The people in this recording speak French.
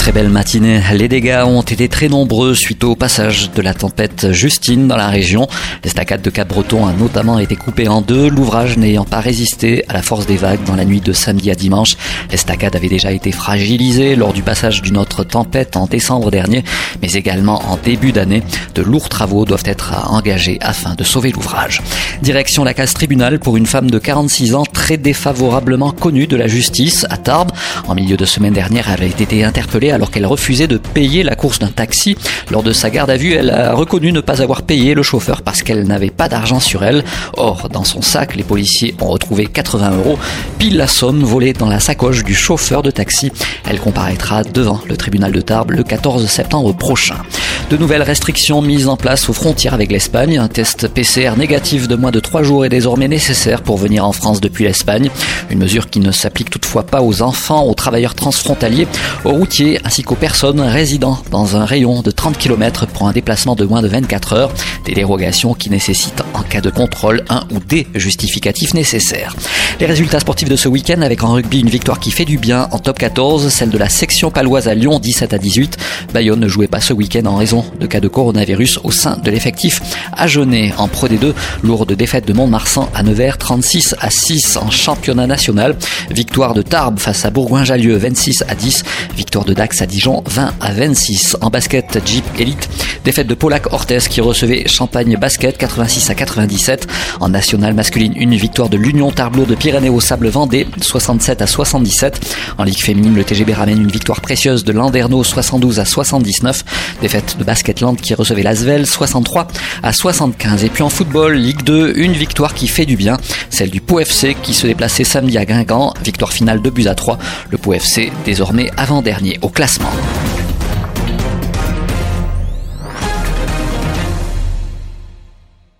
Très belle matinée. Les dégâts ont été très nombreux suite au passage de la tempête Justine dans la région. L'estacade de Cap-Breton a notamment été coupée en deux, l'ouvrage n'ayant pas résisté à la force des vagues dans la nuit de samedi à dimanche. L'estacade avait déjà été fragilisée lors du passage d'une autre tempête en décembre dernier, mais également en début d'année. De lourds travaux doivent être engagés afin de sauver l'ouvrage. Direction la case tribunal pour une femme de 46 ans très défavorablement connue de la justice à Tarbes. En milieu de semaine dernière, elle avait été interpellée alors qu'elle refusait de payer la course d'un taxi. Lors de sa garde à vue, elle a reconnu ne pas avoir payé le chauffeur parce qu'elle n'avait pas d'argent sur elle. Or, dans son sac, les policiers ont retrouvé 80 euros, pile la somme volée dans la sacoche du chauffeur de taxi. Elle comparaîtra devant le tribunal de Tarbes le 14 septembre prochain. De nouvelles restrictions mises en place aux frontières avec l'Espagne. Un test PCR négatif de moins de 3 jours est désormais nécessaire pour venir en France depuis l'Espagne. Une mesure qui ne s'applique toutefois pas aux enfants, aux travailleurs transfrontaliers, aux routiers ainsi qu'aux personnes résidant dans un rayon de 30 km pour un déplacement de moins de 24 heures. Des dérogations qui nécessitent en cas de contrôle un ou des justificatifs nécessaires. Les résultats sportifs de ce week-end avec en rugby une victoire qui fait du bien en top 14, celle de la section paloise à Lyon 17 à 18. Bayonne ne jouait pas ce week-end en raison de cas de coronavirus au sein de l'effectif Genet en Pro D2. Lourde défaite de Mont-de-Marsan à Nevers 36 à 6 en championnat national. Victoire de Tarbes face à Bourgoin-Jallieu 26 à 10. Victoire de Dax à Dijon 20 à 26. En basket Jeep Elite, défaite de Polac Ortez qui recevait Champagne Basket 86 à 97. En national masculine, une victoire de l'Union Tarbleau de Pyrénées au Sable Vendée 67 à 77. En ligue féminine, le TGB ramène une victoire précieuse de Landerneau 72 à 79. Défaite de Basketland qui recevait Lasvel 63 à 75. Et puis en football, Ligue 2, une victoire qui fait du bien, celle du Pau FC qui se déplaçait samedi à Guingamp, victoire finale de buts à 3. Le Pau FC désormais avant-dernier au classement.